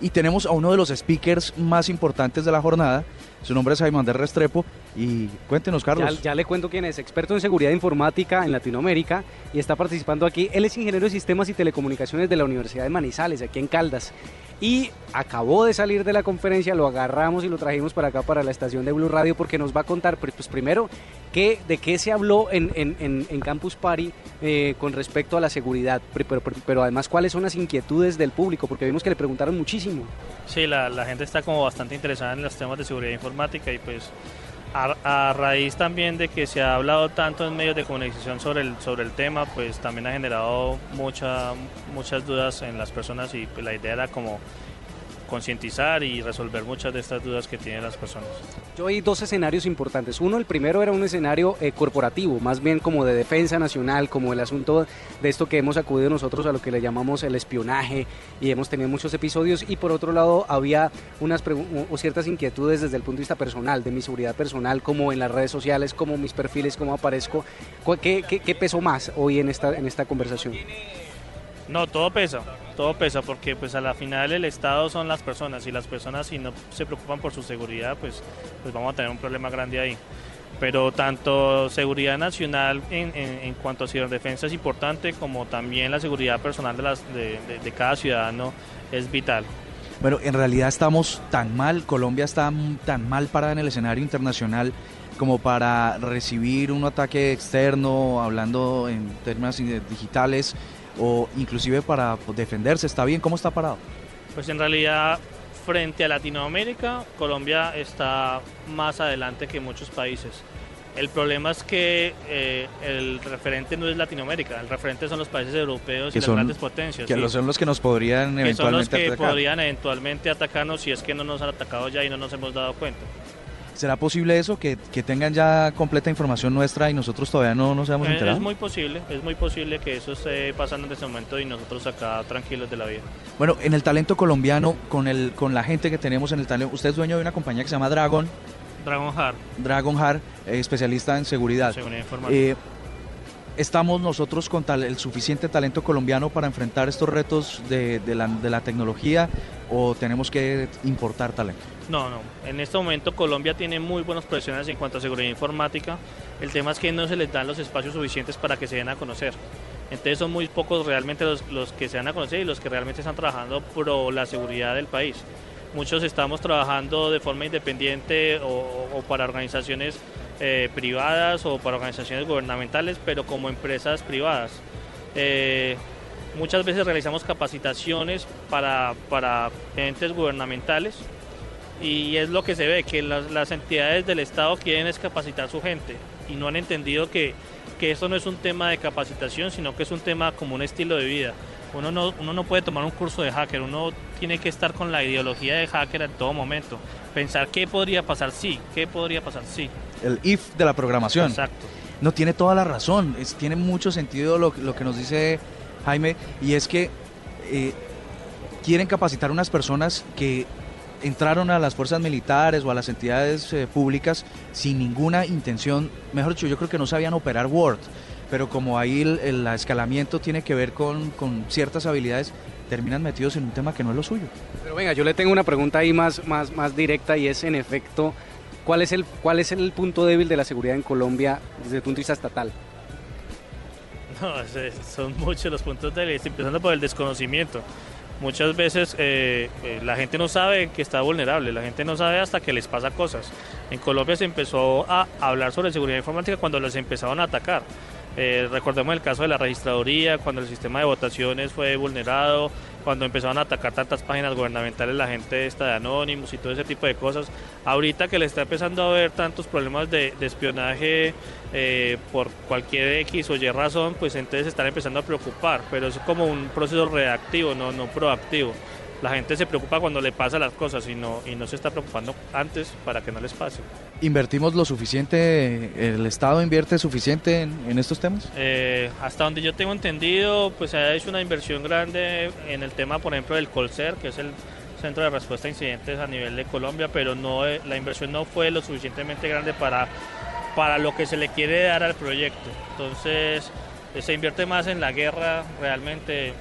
y tenemos a uno de los speakers más importantes de la jornada. Su nombre es Jaime Andrés Restrepo y cuéntenos, Carlos. Ya, ya, le cuento quién es, experto en seguridad informática en Latinoamérica y está participando aquí. Él es ingeniero de sistemas y telecomunicaciones de la Universidad de Manizales, aquí en Caldas. Y acabó de salir de la conferencia, lo agarramos y lo trajimos para acá, para la estación de Blue Radio, porque nos va a contar, pues primero, qué, de qué se habló en, en, en Campus Party eh, con respecto a la seguridad, pero, pero, además cuáles son las inquietudes del público, porque vimos que le preguntaron muchísimo. Sí, la, la gente está como bastante interesada en los temas de seguridad informática y pues a, raíz también de que se ha hablado tanto en medios de comunicación sobre el, sobre el tema, pues también ha generado mucha, muchas dudas en las personas y pues la idea era como concientizar y resolver muchas de estas dudas que tienen las personas. Yo vi dos escenarios importantes. Uno, el primero era un escenario eh, corporativo, más bien como de defensa nacional, como el asunto de esto que hemos acudido nosotros a lo que le llamamos el espionaje y hemos tenido muchos episodios. Y por otro lado, había unas o ciertas inquietudes desde el punto de vista personal, de mi seguridad personal, como en las redes sociales, como mis perfiles, cómo aparezco. ¿Qué, qué, qué pesó más hoy en esta, en esta conversación? No, todo pesa, todo pesa porque pues a la final el Estado son las personas y las personas si no se preocupan por su seguridad pues, pues vamos a tener un problema grande ahí. Pero tanto seguridad nacional en, en, cuanto a ciberdefensa es importante como también la seguridad personal de, las, de, de, cada ciudadano es vital. Bueno, en realidad estamos tan mal, Colombia está tan mal parada en el escenario internacional como para recibir un ataque externo, hablando en términos digitales, o inclusive para defenderse? ¿Está bien? ¿Cómo está parado? Pues en realidad frente a Latinoamérica, Colombia está más adelante que muchos países. El problema es que eh, el referente no es Latinoamérica, el referente son los países europeos y las grandes potencias. Que son los que nos podrían eventualmente son los que podrían eventualmente atacarnos si es que no nos han atacado ya y no nos hemos dado cuenta. ¿Será posible eso, que, tengan ya completa información nuestra y nosotros todavía no nos hayamos enterado? Es muy posible, es muy posible que eso esté pasando en este momento y nosotros acá tranquilos de la vida. Bueno, en el talento colombiano, con, el, con la gente que tenemos en el talento, usted es dueño de una compañía que se llama Dragon. Dragon Heart. Dragon Heart, eh, especialista en seguridad. seguridad informática. Eh, ¿Estamos nosotros con tal, el suficiente talento colombiano para enfrentar estos retos de, de, la, de la tecnología o tenemos que importar talento? No, no. En este momento Colombia tiene muy buenos profesionales en cuanto a seguridad informática. El tema es que no se les dan los espacios suficientes para que se den a conocer. Entonces son muy pocos realmente los, los que se dan a conocer y los que realmente están trabajando por la seguridad del país. Muchos estamos trabajando de forma independiente o, para organizaciones eh, privadas o para organizaciones gubernamentales, pero como empresas privadas. Eh, muchas veces realizamos capacitaciones para, para entes gubernamentales y es lo que se ve, que las, entidades del Estado quieren capacitar a su gente y no han entendido que, que esto no es un tema de capacitación, sino que es un tema como un estilo de vida. Uno no, uno no puede tomar un curso de hacker, uno tiene que estar con la ideología de hacker en todo momento. Pensar qué podría pasar sí, qué podría pasar sí. El if de la programación. Exacto. No tiene toda la razón, es, tiene mucho sentido lo, lo, que nos dice Jaime, y es que eh, quieren capacitar unas personas que entraron a las fuerzas militares o a las entidades eh, públicas sin ninguna intención, mejor dicho, yo creo que no sabían operar Word, pero como ahí el, escalamiento tiene que ver con, ciertas habilidades, terminan metidos en un tema que no es lo suyo. Pero venga, yo le tengo una pregunta ahí más, más, más directa y es en efecto, ¿cuál es, el, ¿cuál es el punto débil de la seguridad en Colombia desde el punto de vista estatal? No, son muchos los puntos débiles, empezando por el desconocimiento muchas veces eh, eh, la gente no sabe que está vulnerable, la gente no sabe hasta que les pasa cosas. En Colombia se empezó a hablar sobre seguridad informática cuando les empezaron a atacar. Eh, recordemos el caso de la registraduría, cuando el sistema de votaciones fue vulnerado, cuando empezaron a atacar tantas páginas gubernamentales, la gente está de Anonymous y todo ese tipo de cosas. Ahorita que le está empezando a haber tantos problemas de, espionaje eh, por cualquier X o Y razón, pues entonces están empezando a preocupar, pero es como un proceso reactivo, no, no proactivo la gente se preocupa cuando le pasa las cosas y no, y no se está preocupando antes para que no les pase. ¿Invertimos lo suficiente, el Estado invierte suficiente en, estos temas? Eh, hasta donde yo tengo entendido, pues se ha hecho una inversión grande en el tema, por ejemplo, del Colcer, que es el centro de respuesta a incidentes a nivel de Colombia, pero no eh, la inversión no fue lo suficientemente grande para, para lo que se le quiere dar al proyecto. Entonces, eh, se invierte más en la guerra realmente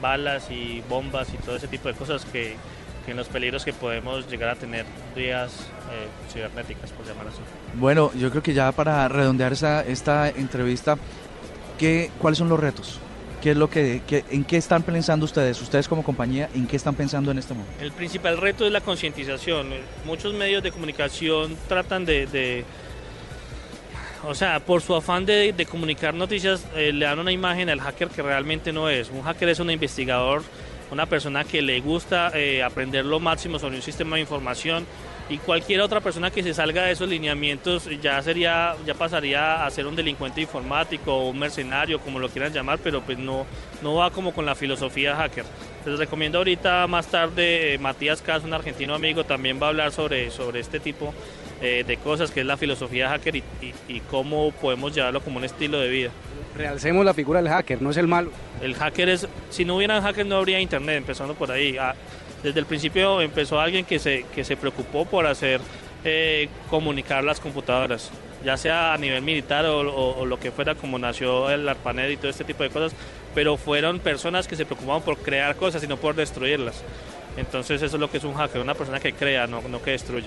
balas y bombas y todo ese tipo de cosas que, que en los peligros que podemos llegar a tener vías eh, cibernéticas, por llamar así. Bueno, yo creo que ya para redondear esa, esta entrevista, ¿qué, ¿cuáles son los retos? ¿Qué es lo que, qué- ¿En qué están pensando ustedes? Ustedes como compañía, ¿en qué están pensando en este momento? El principal reto es la concientización. Muchos medios de comunicación tratan de, de- o sea, por su afán de, de comunicar noticias, eh, le dan una imagen al hacker que realmente no es. Un hacker es un investigador, una persona que le gusta eh, aprender lo máximo sobre un sistema de información y cualquier otra persona que se salga de esos lineamientos ya sería, ya pasaría a ser un delincuente informático o un mercenario, como lo quieran llamar, pero pues no, no va como con la filosofía hacker. Les recomiendo ahorita más tarde eh, Matías Cas, un argentino amigo, también va a hablar sobre, sobre este tipo eh, de cosas, que es la filosofía hacker y, y- y cómo podemos llevarlo como un estilo de vida. Realcemos la figura del hacker, no es el malo. El hacker es, si no hubieran hackers no habría internet, empezando por ahí. Ah, desde el principio empezó alguien que se, que se preocupó por hacer eh, comunicar las computadoras, ya sea a nivel militar o, o- o lo que fuera, como nació el ARPANET y todo este tipo de cosas, pero fueron personas que se preocupaban por crear cosas y no por destruirlas. Entonces eso es lo que es un hacker, una persona que crea, no, no que destruye.